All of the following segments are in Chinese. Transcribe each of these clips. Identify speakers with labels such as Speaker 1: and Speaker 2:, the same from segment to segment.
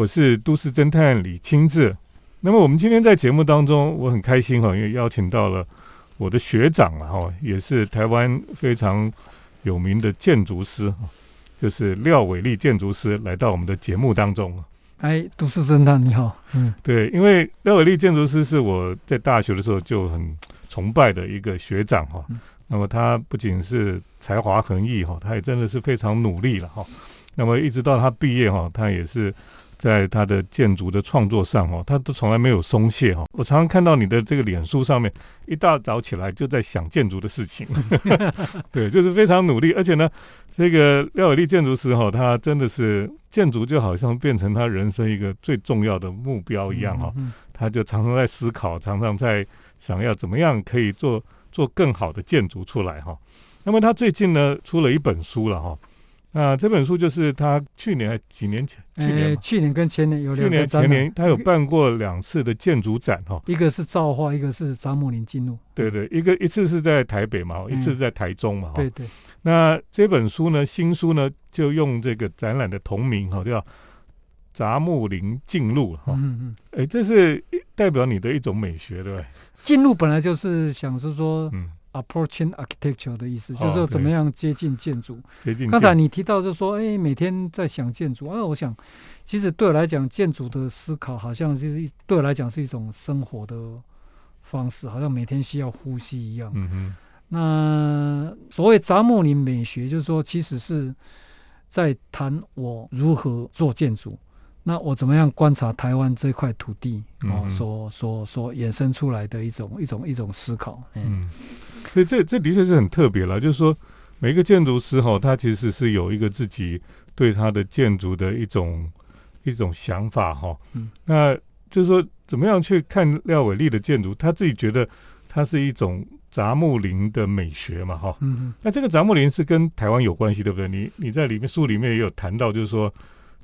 Speaker 1: 我是都市侦探李清志。那么我们今天在节目当中，我很开心哈，因为邀请到了我的学长啊，哈，也是台湾非常有名的建筑师，就是廖伟立建筑师来到我们的节目当中。
Speaker 2: 哎，都市侦探你好，
Speaker 1: 嗯，对，因为廖伟立建筑师是我在大学的时候就很崇拜的一个学长哈。那么他不仅是才华横溢哈，他也真的是非常努力了哈。那么一直到他毕业哈，他也是在他的建筑的创作上哦，他都从来没有松懈哈。我常常看到你的这个脸书上面，一大早起来就在想建筑的事情，对，就是非常努力。而且呢，这个廖伟立建筑师哈，他真的是建筑就好像变成他人生一个最重要的目标一样哈。他就常常在思考，常常在想要怎么样可以做。做更好的建筑出来哈，那么他最近呢出了一本书了哈，那这本书就是他去年还几年前，去年
Speaker 2: 去年跟前年有两
Speaker 1: 去年前年他有办过两次的建筑展哈，
Speaker 2: 一个是造化，一个是扎木林进入，
Speaker 1: 对对，一个一次是在台北嘛，一次是在台中嘛，
Speaker 2: 对对。
Speaker 1: 那这本书呢，新书呢就用这个展览的同名哈，叫杂木林进入哈，嗯嗯，哎，这是代表你的一种美学对不对？
Speaker 2: 进入本来就是想是说，approaching architecture 的意思，就是说怎么样接近建筑。
Speaker 1: 接近。
Speaker 2: 刚才你提到就是说，哎，每天在想建筑啊，我想，其实对我来讲，建筑的思考好像就是对我来讲是一种生活的方式，好像每天需要呼吸一样。嗯哼。那所谓杂木林美学，就是说，其实是在谈我如何做建筑。那我怎么样观察台湾这块土地哦，所所所衍生出来的一种一种一种思考，嗯，
Speaker 1: 所以这这的确是很特别了。就是说，每一个建筑师哈，他其实是有一个自己对他的建筑的一种一种想法哈。嗯，那就是说，怎么样去看廖伟丽的建筑？他自己觉得它是一种杂木林的美学嘛，哈。嗯嗯。那这个杂木林是跟台湾有关系，对不对？你你在里面书里面也有谈到，就是说。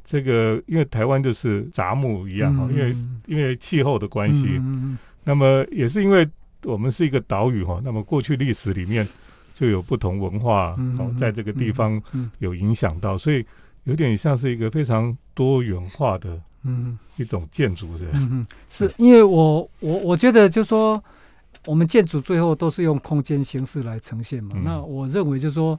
Speaker 1: 这个因为台湾就是杂木一样哈，因为因为气候的关系，嗯那么也是因为我们是一个岛屿哈，那么过去历史里面就有不同文化哦，在这个地方有影响到，所以有点像是一个非常多元化的嗯一种建筑是
Speaker 2: 嗯 是因为我我我觉得就说我们建筑最后都是用空间形式来呈现嘛，那我认为就说。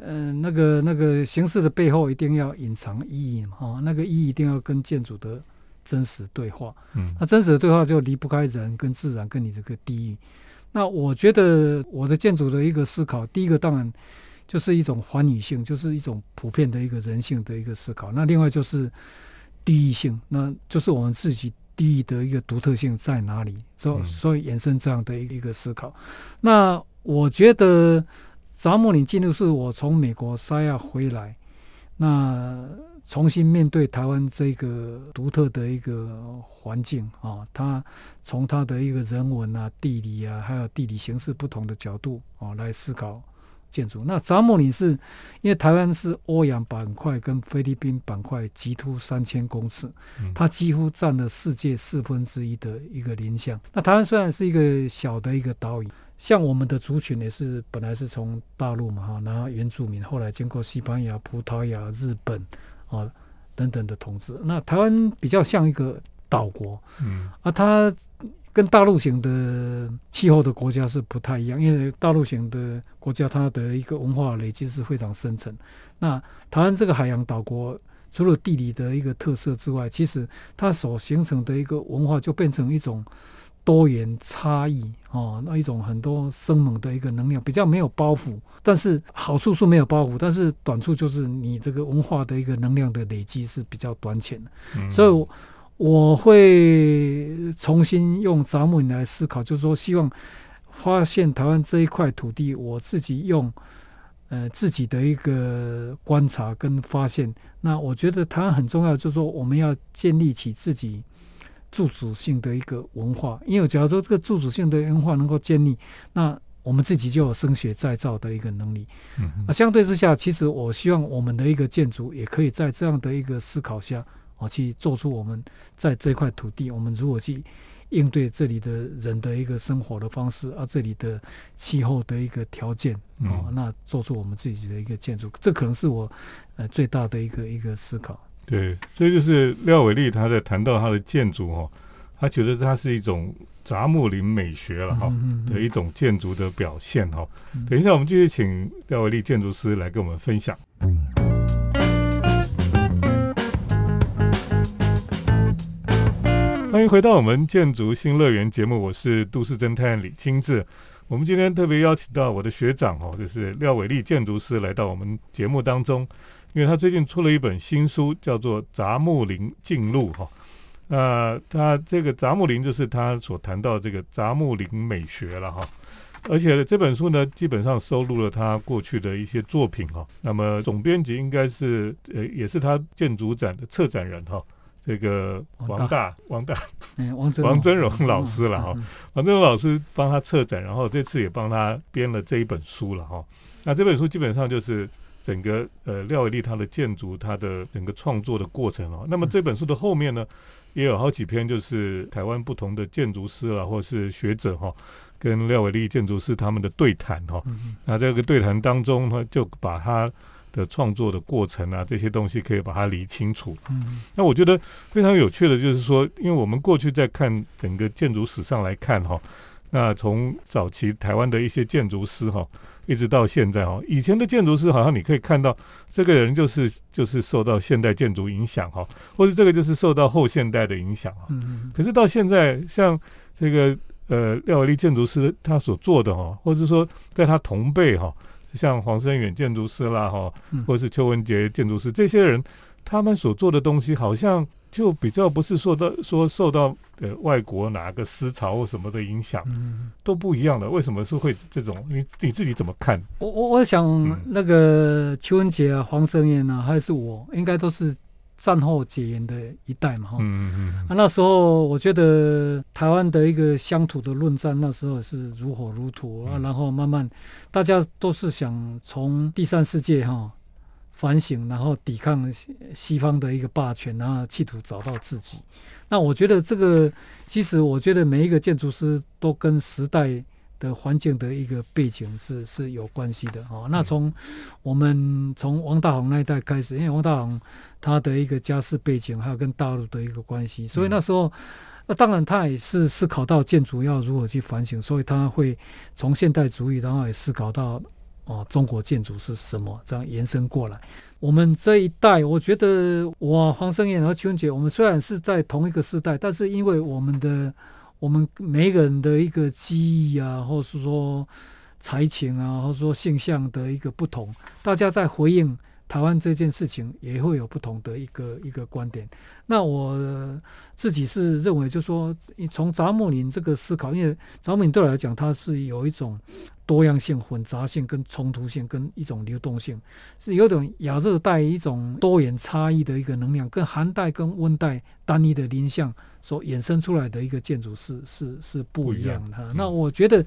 Speaker 2: 嗯，那个那个形式的背后一定要隐藏意义嘛，哈，那个意义一定要跟建筑的真实对话。嗯，那真实的对话就离不开人跟自然跟你这个地域。那我觉得我的建筑的一个思考，第一个当然就是一种环宇性，就是一种普遍的一个人性的一个思考。那另外就是地域性，那就是我们自己地域的一个独特性在哪里，所所以衍生这样的一个一个思考。那我觉得。扎木林进入是我从美国三亚回来，那重新面对台湾这个独特的一个环境啊，它从它的一个人文啊、地理啊，还有地理形势不同的角度啊来思考建筑。那扎木里是因为台湾是欧亚板块跟菲律宾板块极突三千公尺，它几乎占了世界四分之一的一个林相。那台湾虽然是一个小的一个岛屿。像我们的族群也是本来是从大陆嘛哈，然后原住民后来经过西班牙、葡萄牙、日本啊等等的统治，那台湾比较像一个岛国，嗯，啊，它跟大陆型的气候的国家是不太一样，因为大陆型的国家它的一个文化累积是非常深层，那台湾这个海洋岛国，除了地理的一个特色之外，其实它所形成的一个文化就变成一种。多元差异哦，那一种很多生猛的一个能量，比较没有包袱，但是好处是没有包袱，但是短处就是你这个文化的一个能量的累积是比较短浅的。所以我会重新用杂木来思考，就是说希望发现台湾这一块土地，我自己用呃自己的一个观察跟发现，那我觉得台湾很重要，就是说我们要建立起自己。自主性的一个文化，因为假如说这个自主性的文化能够建立，那我们自己就有升学再造的一个能力。嗯，啊，相对之下，其实我希望我们的一个建筑也可以在这样的一个思考下，啊，去做出我们在这块土地，我们如何去应对这里的人的一个生活的方式，啊，这里的气候的一个条件，啊，那做出我们自己的一个建筑，这可能是我呃最大的一个一个思考。
Speaker 1: 对，所以就是廖伟丽他在谈到他的建筑哈，他觉得它是一种杂木林美学了哈的一种建筑的表现哈。等一下我们继续请廖伟丽建筑师来跟我们分享。欢迎回到我们建筑新乐园节目，我是都市侦探李清志。我们今天特别邀请到我的学长哦，就是廖伟丽建筑师来到我们节目当中，因为他最近出了一本新书，叫做《杂木林进入》哈。那他这个杂木林就是他所谈到这个杂木林美学了哈。而且这本书呢，基本上收录了他过去的一些作品哈。那么总编辑应该是呃，也是他建筑展的策展人哈。这个王大王大，
Speaker 2: 王
Speaker 1: 王真荣老师了哈，王真荣老师帮他策展，然后这次也帮他编了这一本书了哈。那这本书基本上就是整个呃廖伟丽他的建筑他的整个创作的过程哦。那么这本书的后面呢，也有好几篇就是台湾不同的建筑师啊，或是学者哈，跟廖伟丽建筑师他们的对谈哈。那这个对谈当中呢，就把他。的创作的过程啊，这些东西可以把它理清楚。嗯，那我觉得非常有趣的，就是说，因为我们过去在看整个建筑史上来看哈，那从早期台湾的一些建筑师哈，一直到现在哈，以前的建筑师好像你可以看到，这个人就是就是受到现代建筑影响哈，或者这个就是受到后现代的影响哈。嗯可是到现在，像这个呃廖伟丽建筑师他所做的哈，或者说在他同辈哈。像黄生远建筑师啦，哈，或者是邱文杰建筑师，这些人他们所做的东西，好像就比较不是受到说受到呃外国哪个思潮或什么的影响，都不一样的。为什么是会这种？你你自己怎么看？
Speaker 2: 我我我想那个邱文杰啊，黄生燕啊，还是我，应该都是。战后解严的一代嘛，哈，啊，那时候我觉得台湾的一个乡土的论战，那时候是如火如荼啊，然后慢慢大家都是想从第三世界哈反省，然后抵抗西方的一个霸权，然后企图找到自己。那我觉得这个，其实我觉得每一个建筑师都跟时代。的环境的一个背景是 是有关系的哦。那从我们从王大宏那一代开始，因为王大宏他的一个家世背景还有跟大陆的一个关系，所以那时候那当然他也是思考到建筑要如何去反省，所以他会从现代主义，然后也思考到哦中国建筑是什么，这样延伸过来。我们这一代，我觉得我黄生燕和邱文杰，我们虽然是在同一个时代，但是因为我们的我们每个人的一个记忆啊，或是说才情啊，或者说性向的一个不同，大家在回应台湾这件事情，也会有不同的一个一个观点。那我自己是认为，就说从杂木林这个思考，因为杂木林对我来讲，它是有一种多样性、混杂性、跟冲突性、跟一种流动性，是有种亚热带一种多元差异的一个能量，跟寒带跟温带单一的林相。所衍生出来的一个建筑是是是不一样的。那我觉得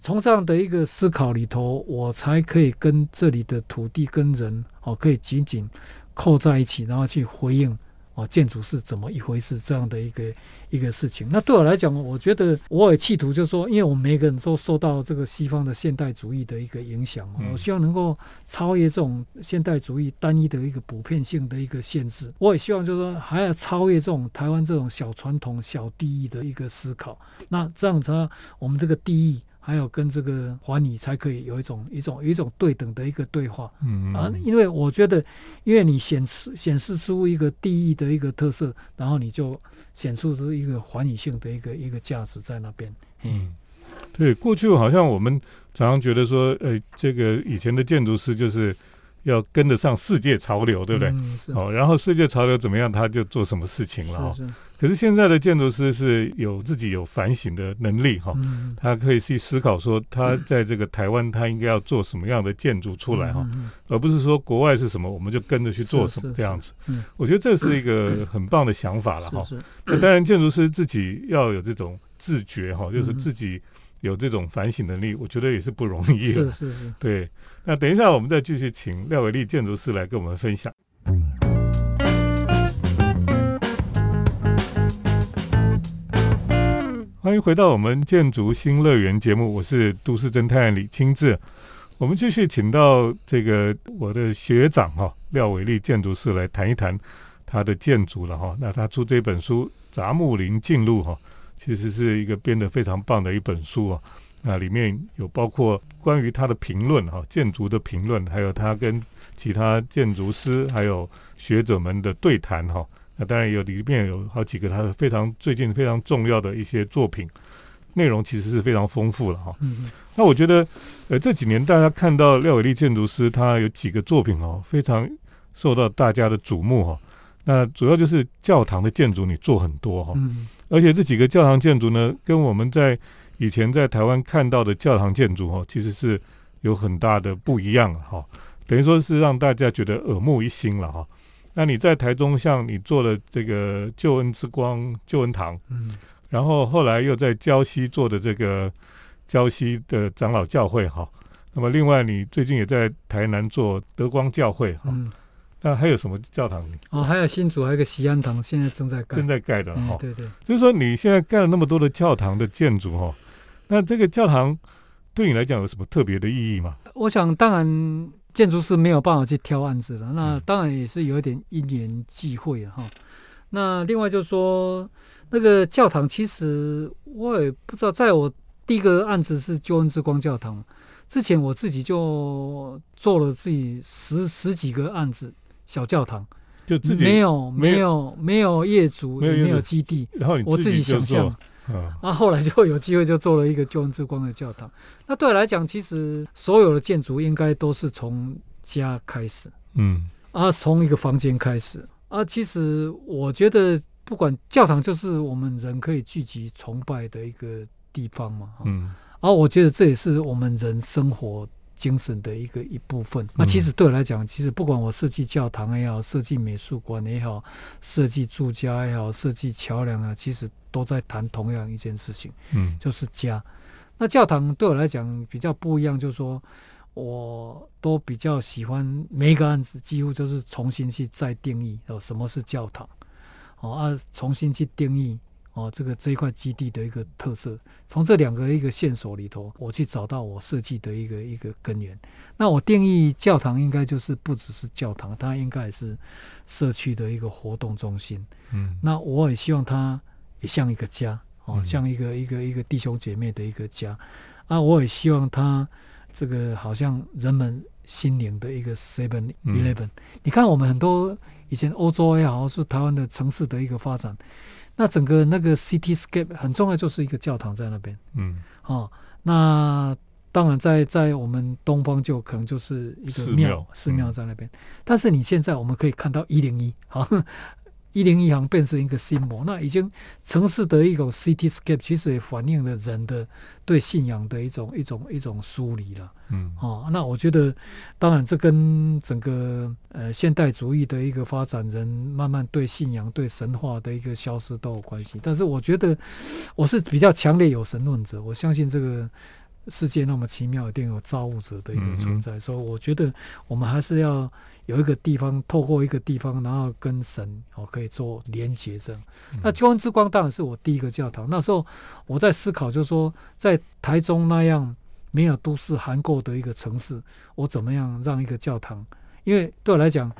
Speaker 2: 从这样的一个思考里头，我才可以跟这里的土地跟人哦，可以紧紧扣在一起，然后去回应。哦，建筑是怎么一回事？这样的一个一个事情，那对我来讲，我觉得我也企图就是说，因为我们每个人都受到这个西方的现代主义的一个影响，我希望能够超越这种现代主义单一的一个普遍性的一个限制。我也希望就是说，还要超越这种台湾这种小传统、小地域的一个思考。那这样子，我们这个地域。还有跟这个环宇才可以有一种一种一种对等的一个对话，嗯啊，因为我觉得，因为你显示显示出一个地域的一个特色，然后你就显示出一个环宇性的一个一个价值在那边。嗯，
Speaker 1: 对，过去好像我们常常觉得说，呃，这个以前的建筑师就是要跟得上世界潮流，对不对？
Speaker 2: 嗯，
Speaker 1: 哦，然后世界潮流怎么样，他就做什么事情了。是是。可是现在的建筑师是有自己有反省的能力哈，他可以去思考说他在这个台湾他应该要做什么样的建筑出来哈，而不是说国外是什么我们就跟着去做什么这样子。我觉得这是一个很棒的想法了哈。那当然建筑师自己要有这种自觉哈，就是自己有这种反省能力，我觉得也是不容易
Speaker 2: 的。是是是。
Speaker 1: 对，那等一下我们再继续请廖伟丽建筑师来跟我们分享。欢迎回到我们建筑新乐园节目，我是都市侦探李清志。我们继续请到这个我的学长哈廖伟丽建筑师来谈一谈他的建筑了哈。那他出这本书《杂木林进入》哈，其实是一个编得非常棒的一本书啊。那里面有包括关于他的评论哈，建筑的评论，还有他跟其他建筑师还有学者们的对谈哈。那当然有里面有好几个他的非常最近非常重要的一些作品，内容其实是非常丰富了哈。嗯那我觉得，呃，这几年大家看到廖伟立建筑师他有几个作品哦，非常受到大家的瞩目哈。那主要就是教堂的建筑，你做很多哈，而且这几个教堂建筑呢，跟我们在以前在台湾看到的教堂建筑哈，其实是有很大的不一样哈。等于说是让大家觉得耳目一新了哈。那你在台中，像你做的这个救恩之光救恩堂，嗯，然后后来又在礁溪做的这个礁溪的长老教会哈。那么另外，你最近也在台南做德光教会哈。那还有什么教堂？
Speaker 2: 哦，还有新竹，还有个西安堂，现在正在盖，
Speaker 1: 正在盖的哈。
Speaker 2: 对对，
Speaker 1: 就是说你现在盖了那么多的教堂的建筑哈，那这个教堂对你来讲有什么特别的意义吗？
Speaker 2: 我想，当然建筑师没有办法去挑案子了，那当然也是有一点因缘际会哈。那另外就是说，那个教堂其实我也不知道，在我第一个案子是救恩之光教堂之前，我自己就做了自己十十几个案子。小教堂。
Speaker 1: 就自己
Speaker 2: 没有没有没有业主也没有基地，
Speaker 1: 然后
Speaker 2: 我自己想象，啊，后来就有机会就做了一个救恩之光的教堂。那对我来讲，其实所有的建筑应该都是从家开始，嗯，啊，从一个房间开始。啊。其实我觉得，不管教堂就是我们人可以聚集崇拜的一个地方嘛，嗯，啊我觉得这也是我们人生活。精神的一个一部分。那其实对我来讲，其实不管我设计教堂也好，设计美术馆也好，设计住家也好，设计桥梁啊，其实都在谈同样一件事情，嗯，就是家。那教堂对我来讲比较不一样，就是说，我都比较喜欢每一个案子，几乎就是重新去再定义哦，什么是教堂，哦啊，重新去定义。哦，这个这一块基地的一个特色，从这两个一个线索里头，我去找到我设计的一个一个根源。那我定义教堂应该就是不只是教堂，它应该也是社区的一个活动中心。嗯，那我也希望它也像一个家，哦，像一个一个一个弟兄姐妹的一个家。啊，我也希望它这个好像人们心灵的一个 Seven Eleven。你看，我们很多以前欧洲也好，是台湾的城市的一个发展。那整个那个 cityscape 很重要，就是一个教堂在那边。嗯，哦，那当然在在我们东方就可能就是一个庙，寺庙在那边。但是你现在我们可以看到一零一，好。一零一行变成一个心魔，那已经城市的一种 cityscape，其实也反映了人的对信仰的一种一种一种疏离了。嗯，哦，那我觉得，当然这跟整个呃现代主义的一个发展，人慢慢对信仰、对神话的一个消失都有关系。但是我觉得，我是比较强烈有神论者，我相信这个。世界那么奇妙，一定有造物者的一个存在。所以我觉得我们还是要有一个地方，透过一个地方，然后跟神哦可以做连接。这样，那救恩之光当然是我第一个教堂。那时候我在思考，就是说在台中那样没有都市涵构的一个城市，我怎么样让一个教堂？因为对我来讲，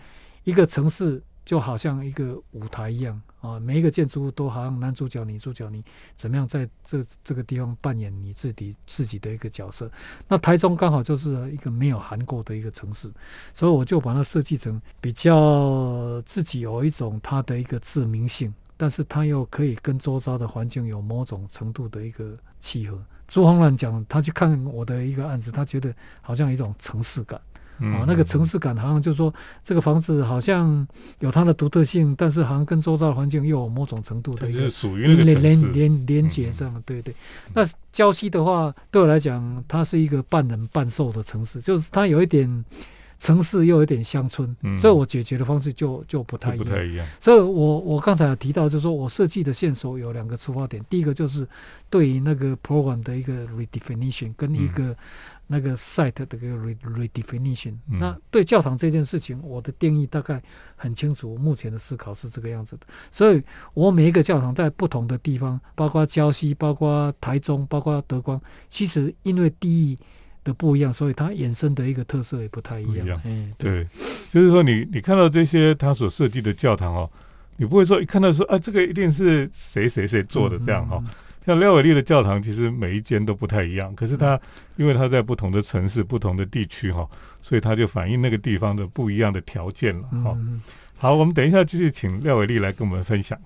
Speaker 2: 一个城市。就好像一个舞台一样啊，每一个建筑物都好像男主角、女主角，你怎么样在这这个地方扮演你自己自己的一个角色？那台中刚好就是一个没有韩国的一个城市，所以我就把它设计成比较自己有一种它的一个致命性，但是它又可以跟周遭的环境有某种程度的一个契合。朱宏乱讲，他去看我的一个案子，他觉得好像一种城市感。啊，那个城市感好像就是说，这个房子好像有它的独特性，但是好像跟周遭环境又有某种程度的一个连连连连接这样，对对。那郊区的话，对我来讲，它是一个半人半兽的城市，就是它有一点城市又有点乡村，所以我解决的方式就就不太
Speaker 1: 不太一样。
Speaker 2: 所以我我刚才有提到，就是说我设计的线索有两个出发点，第一个就是对于那个 program 的一个 redefinition 跟一个。那个 site 的一个 redefinition，那对教堂这件事情，我的定义大概很清楚。我目前的思考是这个样子的，所以我每一个教堂在不同的地方，包括礁溪，包括台中，包括德光，其实因为地域。的不一样，所以它衍生的一个特色也不太一样。
Speaker 1: 嗯，对，就是说你你看到这些他所设计的教堂哦，你不会说一看到说啊，这个一定是谁谁谁做的这样哈。像廖伟丽的教堂，其实每一间都不太一样，可是它因为它在不同的城市、不同的地区哈，所以它就反映那个地方的不一样的条件了哈。好，我们等一下继续请廖伟丽来跟我们分享。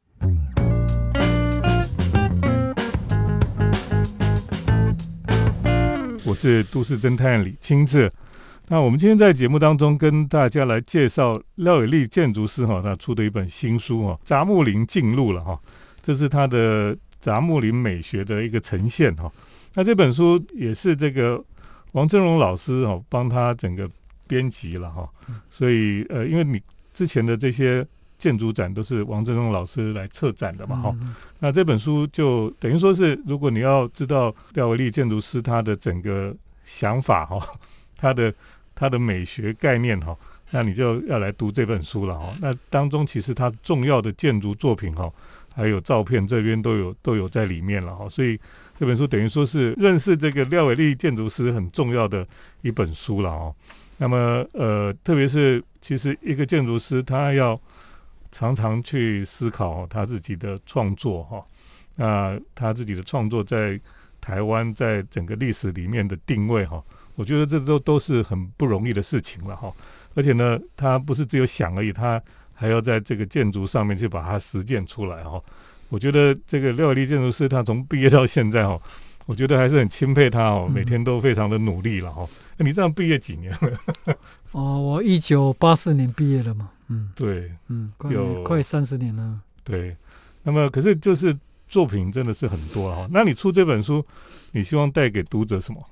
Speaker 1: 我是都市侦探李清志。那我们今天在节目当中跟大家来介绍廖伟丽建筑师哈，他出的一本新书哈，《杂木林进入了》哈，这是他的杂木林美学的一个呈现哈。那这本书也是这个王振荣老师哦帮他整个编辑了哈，所以呃，因为你之前的这些。建筑展都是王振荣老师来策展的嘛，哈，那这本书就等于说是，如果你要知道廖维利建筑师他的整个想法哈，他的他的美学概念哈，那你就要来读这本书了哈。那当中其实他重要的建筑作品哈，还有照片这边都有都有在里面了哈，所以这本书等于说是认识这个廖伟利建筑师很重要的一本书了哦。那么呃，特别是其实一个建筑师他要常常去思考他自己的创作哈，那他自己的创作在台湾在整个历史里面的定位哈，我觉得这都都是很不容易的事情了哈。而且呢，他不是只有想而已，他还要在这个建筑上面去把它实践出来哈。我觉得这个廖伟立建筑师他从毕业到现在哈，我觉得还是很钦佩他哦，每天都非常的努力了哈。你这样毕业几年了？
Speaker 2: 哦，我一九八四年毕业了嘛。
Speaker 1: 嗯，对，
Speaker 2: 嗯，有快三十年了。
Speaker 1: 对，那么可是就是作品真的是很多哈。那你出这本书，你希望带给读者什么？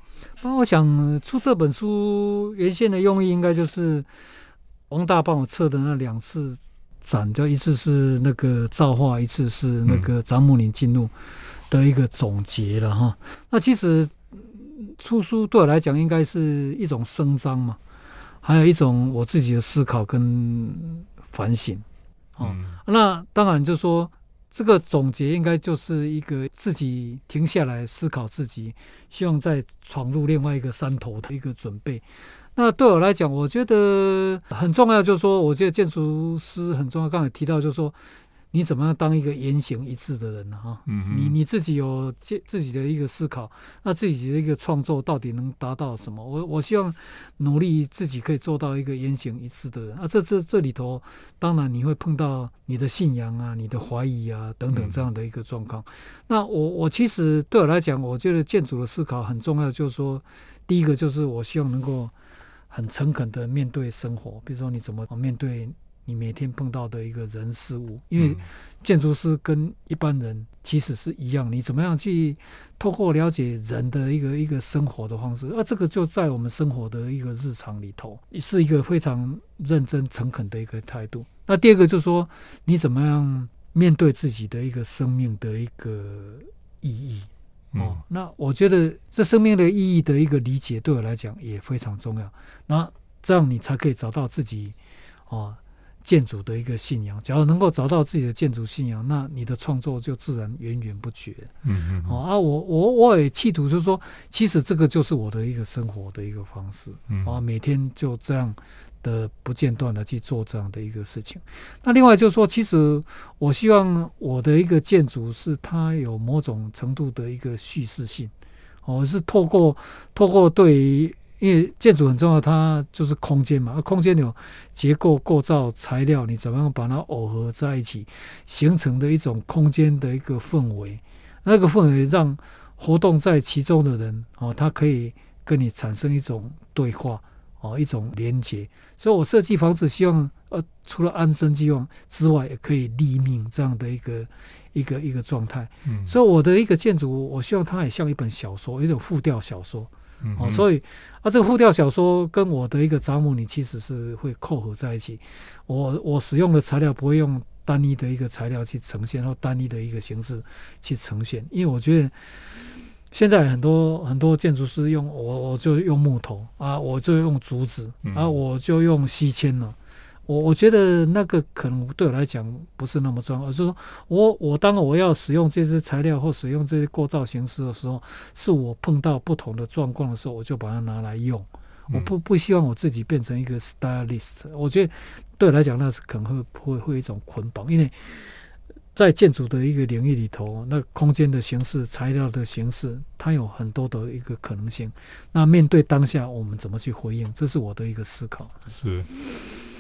Speaker 2: 那我想出这本书原先的用意，应该就是王大帮我测的那两次展，就一次是那个造化，一次是那个张木林进入的一个总结了哈。那其实出书对我来讲，应该是一种声张嘛。还有一种我自己的思考跟反省，哦，那当然就说这个总结应该就是一个自己停下来思考自己，希望再闯入另外一个山头的一个准备。那对我来讲，我觉得很重要，就是说，我觉得建筑师很重要。刚才提到就是说。你怎么样当一个言行一致的人呢？哈，你你自己有自自己的一个思考，那自己的一个创作到底能达到什么？我我希望努力自己可以做到一个言行一致的人啊。这这这里头，当然你会碰到你的信仰啊、你的怀疑啊等等这样的一个状况。那我我其实对我来讲，我觉得建筑的思考很重要，就是说，第一个就是我希望能够很诚恳的面对生活，比如说你怎么面对。你每天碰到的一个人事物，因为建筑师跟一般人其实是一样，你怎么样去透过了解人的一个一个生活的方式，而这个就在我们生活的一个日常里头，是一个非常认真诚恳的一个态度。那第二个就是说，你怎么样面对自己的一个生命的一个意义？哦，那我觉得这生命的意义的一个理解，对我来讲也非常重要。那这样你才可以找到自己，哦。建筑的一个信仰，只要能够找到自己的建筑信仰，那你的创作就自然源源不绝。嗯嗯。哦啊，我我我也企图就是说，其实这个就是我的一个生活的一个方式。嗯。啊，每天就这样的不间断的去做这样的一个事情。那另外就是说，其实我希望我的一个建筑是它有某种程度的一个叙事性。哦，是透过透过对于。因为建筑很重要，它就是空间嘛。而空间有结构、构造、材料，你怎么样把它耦合在一起，形成的一种空间的一个氛围。那个氛围让活动在其中的人哦，他可以跟你产生一种对话哦，一种连接。所以我设计房子，希望呃，除了安身之用之外，也可以立命这样的一个一个一个状态。嗯，所以我的一个建筑，我希望它也像一本小说，一种复调小说。哦，所以啊，这个复调小说跟我的一个杂木，你其实是会扣合在一起。我我使用的材料不会用单一的一个材料去呈现，或单一的一个形式去呈现，因为我觉得现在很多很多建筑师用我我就用木头啊，我就用竹子啊，我就用锡铅了，我我觉得那个可能对我来讲不是那么重要，而是说我我当我要使用这些材料或使用这些构造形式的时候，是我碰到不同的状况的时候，我就把它拿来用。我不不希望我自己变成一个 stylist。我觉得对我来讲，那是可能会会会一种捆绑，因为在建筑的一个领域里头，那空间的形式、材料的形式，它有很多的一个可能性。那面对当下，我们怎么去回应？这是我的一个思考。
Speaker 1: 是。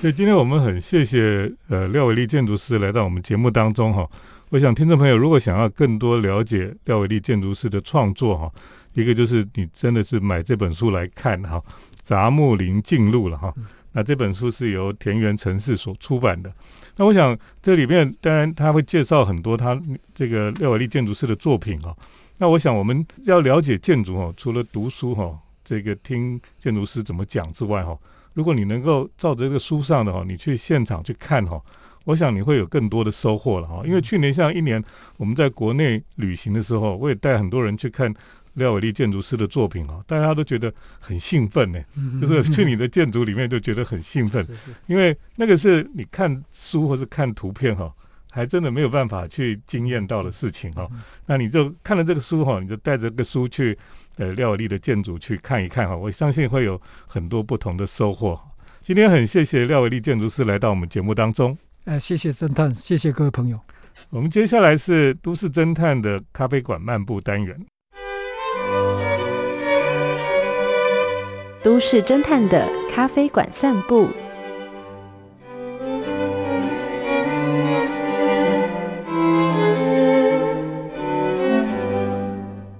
Speaker 1: 所以今天我们很谢谢呃廖伟立建筑师来到我们节目当中哈。我想听众朋友如果想要更多了解廖伟立建筑师的创作哈，一个就是你真的是买这本书来看哈，《杂木林进入》了哈。那这本书是由田园城市所出版的。那我想这里面当然他会介绍很多他这个廖伟立建筑师的作品哈。那我想我们要了解建筑哈，除了读书哈，这个听建筑师怎么讲之外哈。如果你能够照着这个书上的哈，你去现场去看哈，我想你会有更多的收获了哈。因为去年像一年我们在国内旅行的时候，我也带很多人去看廖伟立建筑师的作品哦，大家都觉得很兴奋呢，就是去你的建筑里面就觉得很兴奋，因为那个是你看书或是看图片哈。还真的没有办法去惊艳到的事情哈，那你就看了这个书哈，你就带着个书去呃廖伟丽的建筑去看一看哈，我相信会有很多不同的收获。今天很谢谢廖伟立建筑师来到我们节目当中，
Speaker 2: 呃，谢谢侦探，谢谢各位朋友。
Speaker 1: 我们接下来是都市侦探的咖啡馆漫步单元，
Speaker 3: 都市侦探的咖啡馆散步。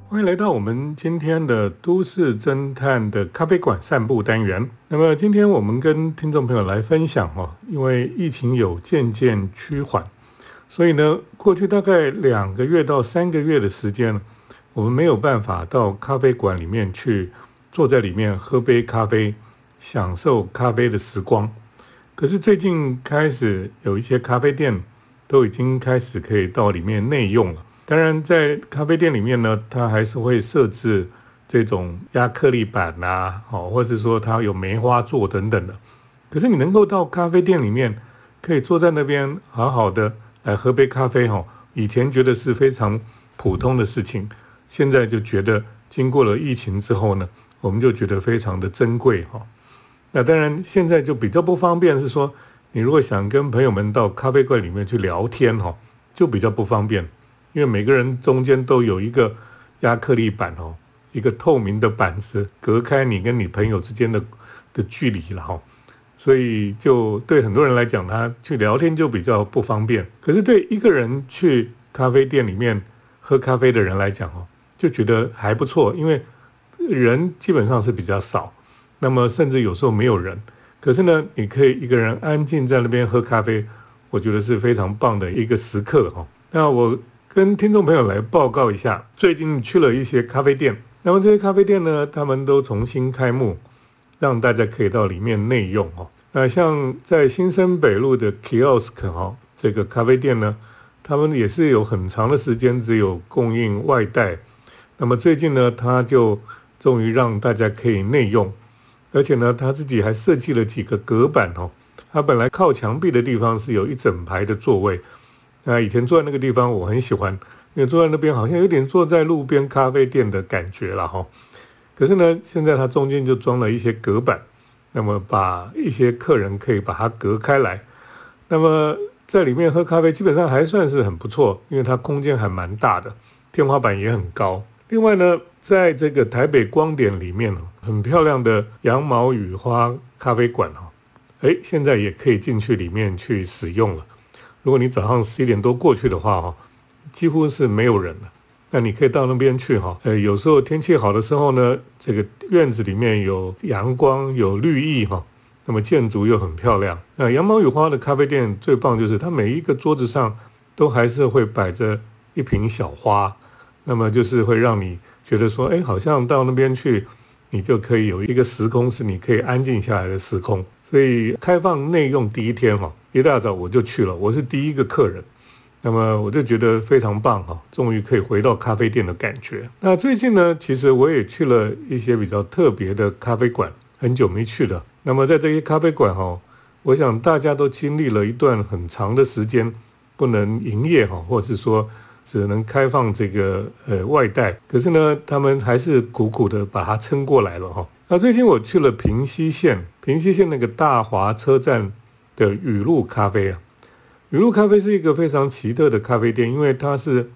Speaker 1: 欢迎来到我们今天的都市侦探的咖啡馆散步单元。那么今天我们跟听众朋友来分享哦，因为疫情有渐渐趋缓，所以呢，过去大概两个月到三个月的时间，我们没有办法到咖啡馆里面去坐在里面喝杯咖啡，享受咖啡的时光。可是最近开始有一些咖啡店都已经开始可以到里面内用了。当然，在咖啡店里面呢，它还是会设置这种压克力板呐，哦，或者是说它有梅花座等等的。可是你能够到咖啡店里面，可以坐在那边好好的来喝杯咖啡，哈，以前觉得是非常普通的事情，现在就觉得经过了疫情之后呢，我们就觉得非常的珍贵，哈。那当然现在就比较不方便，是说你如果想跟朋友们到咖啡馆里面去聊天，哈，就比较不方便。因为每个人中间都有一个亚克力板哦，一个透明的板子隔开你跟你朋友之间的的距离了哈，所以就对很多人来讲，他去聊天就比较不方便。可是对一个人去咖啡店里面喝咖啡的人来讲哦，就觉得还不错，因为人基本上是比较少，那么甚至有时候没有人，可是呢，你可以一个人安静在那边喝咖啡，我觉得是非常棒的一个时刻哈。那我。跟听众朋友来报告一下，最近去了一些咖啡店，那么这些咖啡店呢，他们都重新开幕，让大家可以到里面内用哈。那像在新生北路的 Kiosk 哈，这个咖啡店呢，他们也是有很长的时间只有供应外带，那么最近呢，他就终于让大家可以内用，而且呢，他自己还设计了几个隔板哦，他本来靠墙壁的地方是有一整排的座位。那以前坐在那个地方，我很喜欢，因为坐在那边好像有点坐在路边咖啡店的感觉了哈。可是呢，现在它中间就装了一些隔板，那么把一些客人可以把它隔开来。那么在里面喝咖啡基本上还算是很不错，因为它空间还蛮大的，天花板也很高。另外呢，在这个台北光点里面很漂亮的羊毛雨花咖啡馆哈，哎，现在也可以进去里面去使用了。如果你早上十一点多过去的话，哈，几乎是没有人了。那你可以到那边去，哈，呃，有时候天气好的时候呢，这个院子里面有阳光，有绿意，哈，那么建筑又很漂亮。那羊毛雨花的咖啡店最棒就是它每一个桌子上都还是会摆着一瓶小花，那么就是会让你觉得说，哎，好像到那边去，你就可以有一个时空是你可以安静下来的时空。所以开放内用第一天，哈。一大早我就去了，我是第一个客人，那么我就觉得非常棒哈，终于可以回到咖啡店的感觉。那最近呢，其实我也去了一些比较特别的咖啡馆，很久没去了。那么在这些咖啡馆哈，我想大家都经历了一段很长的时间不能营业哈，或是说只能开放这个呃外带，可是呢，他们还是苦苦的把它撑过来了哈。那最近我去了平西县，平西县那个大华车站的雨露咖啡啊，雨露咖啡是一个非常奇特的咖啡店，因为它是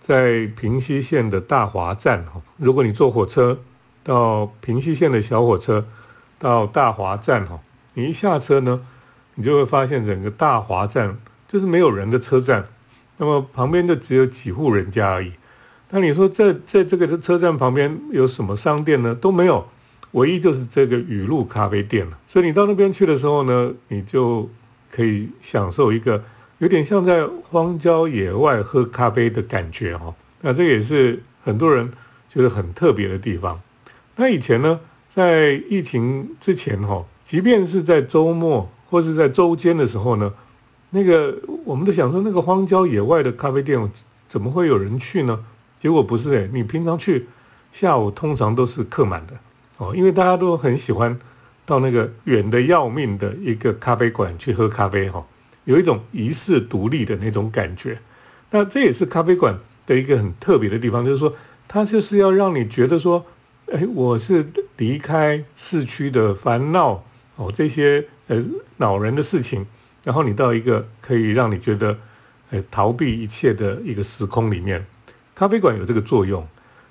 Speaker 1: 在平西县的大华站哈。如果你坐火车到平西县的小火车到大华站哈，你一下车呢，你就会发现整个大华站就是没有人的车站，那么旁边就只有几户人家而已。那你说在在这个车站旁边有什么商店呢？都没有。唯一就是这个雨露咖啡店了，所以你到那边去的时候呢，你就可以享受一个有点像在荒郊野外喝咖啡的感觉哈。那这也是很多人觉得很特别的地方。那以前呢，在疫情之前哈，即便是在周末或是在周间的时候呢，那个我们都想说那个荒郊野外的咖啡店怎么会有人去呢？结果不是诶，你平常去下午通常都是客满的。哦，因为大家都很喜欢到那个远的要命的一个咖啡馆去喝咖啡，哈，有一种遗世独立的那种感觉。那这也是咖啡馆的一个很特别的地方，就是说，它就是要让你觉得说，哎，我是离开市区的烦恼哦，这些呃恼人的事情，然后你到一个可以让你觉得呃逃避一切的一个时空里面。咖啡馆有这个作用。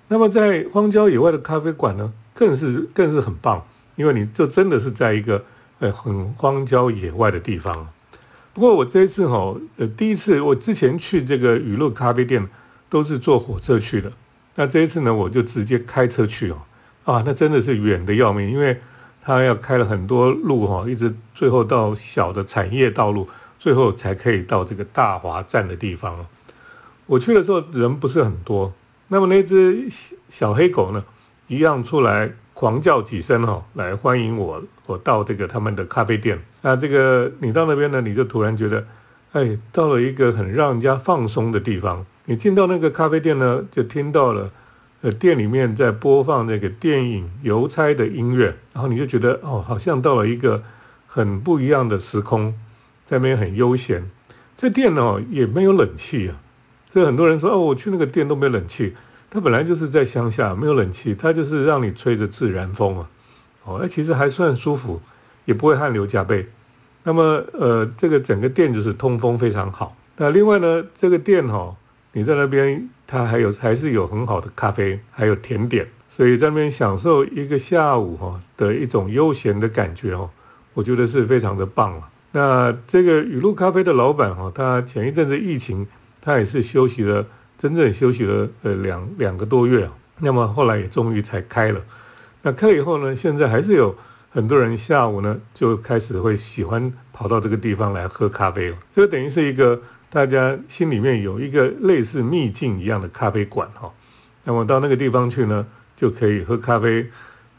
Speaker 1: 那么在荒郊野外的咖啡馆呢？更是更是很棒，因为你这真的是在一个呃很荒郊野外的地方。不过我这一次哈，呃第一次我之前去这个雨露咖啡店都是坐火车去的，那这一次呢我就直接开车去哦，啊那真的是远的要命，因为他要开了很多路哈，一直最后到小的产业道路，最后才可以到这个大华站的地方。我去的时候人不是很多，那么那只小黑狗呢？一样出来狂叫几声哈，来欢迎我。我到这个他们的咖啡店，那这个你到那边呢，你就突然觉得，哎，到了一个很让人家放松的地方。你进到那个咖啡店呢，就听到了，呃，店里面在播放那个电影《邮差》的音乐，然后你就觉得哦，好像到了一个很不一样的时空，在那边很悠闲。这店呢也没有冷气啊，所以很多人说哦，我去那个店都没有冷气。它本来就是在乡下，没有冷气，它就是让你吹着自然风啊，哦，那其实还算舒服，也不会汗流浃背。那么，呃，这个整个店就是通风非常好。那另外呢，这个店哈，你在那边它还有还是有很好的咖啡，还有甜点，所以在那边享受一个下午哈的一种悠闲的感觉哦，我觉得是非常的棒了。那这个雨露咖啡的老板哈，他前一阵子疫情，他也是休息了。真正休息了呃两两个多月啊，那么后来也终于才开了。那开了以后呢，现在还是有很多人下午呢就开始会喜欢跑到这个地方来喝咖啡了。这个等于是一个大家心里面有一个类似秘境一样的咖啡馆哈。那么到那个地方去呢，就可以喝咖啡，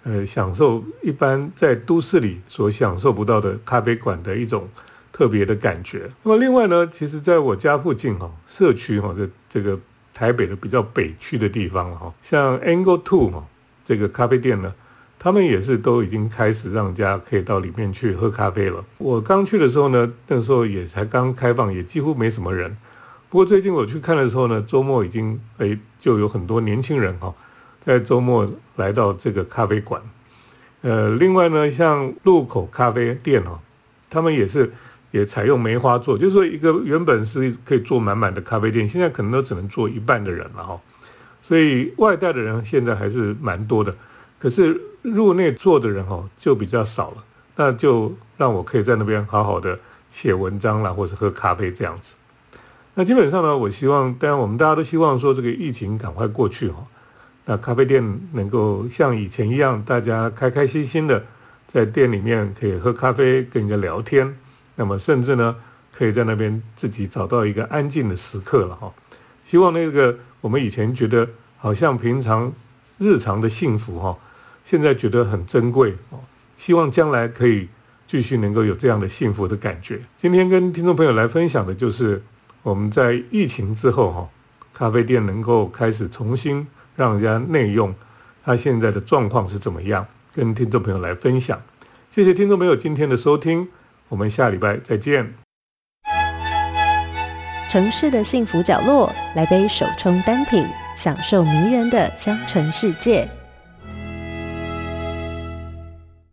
Speaker 1: 呃，享受一般在都市里所享受不到的咖啡馆的一种。特别的感觉。那么另外呢，其实在我家附近哈，社区哈，这这个台北的比较北区的地方哈，像 Angle Two 哈这个咖啡店呢，他们也是都已经开始让家可以到里面去喝咖啡了。我刚去的时候呢，那时候也才刚开放，也几乎没什么人。不过最近我去看的时候呢，周末已经诶就有很多年轻人哈，在周末来到这个咖啡馆。呃，另外呢，像路口咖啡店哈，他们也是。也采用梅花座，就是说一个原本是可以坐满满的咖啡店，现在可能都只能坐一半的人了哈。所以外带的人现在还是蛮多的，可是入内坐的人哈就比较少了。那就让我可以在那边好好的写文章啦，或者喝咖啡这样子。那基本上呢，我希望，当然我们大家都希望说这个疫情赶快过去哈。那咖啡店能够像以前一样，大家开开心心的在店里面可以喝咖啡，跟人家聊天。那么甚至呢，可以在那边自己找到一个安静的时刻了哈。希望那个我们以前觉得好像平常日常的幸福哈，现在觉得很珍贵哦。希望将来可以继续能够有这样的幸福的感觉。今天跟听众朋友来分享的就是我们在疫情之后哈，咖啡店能够开始重新让人家内用，它现在的状况是怎么样？跟听众朋友来分享。谢谢听众朋友今天的收听。我们下礼拜再见。
Speaker 3: 城市的幸福角落，来杯手冲单品，享受迷人的香醇世界。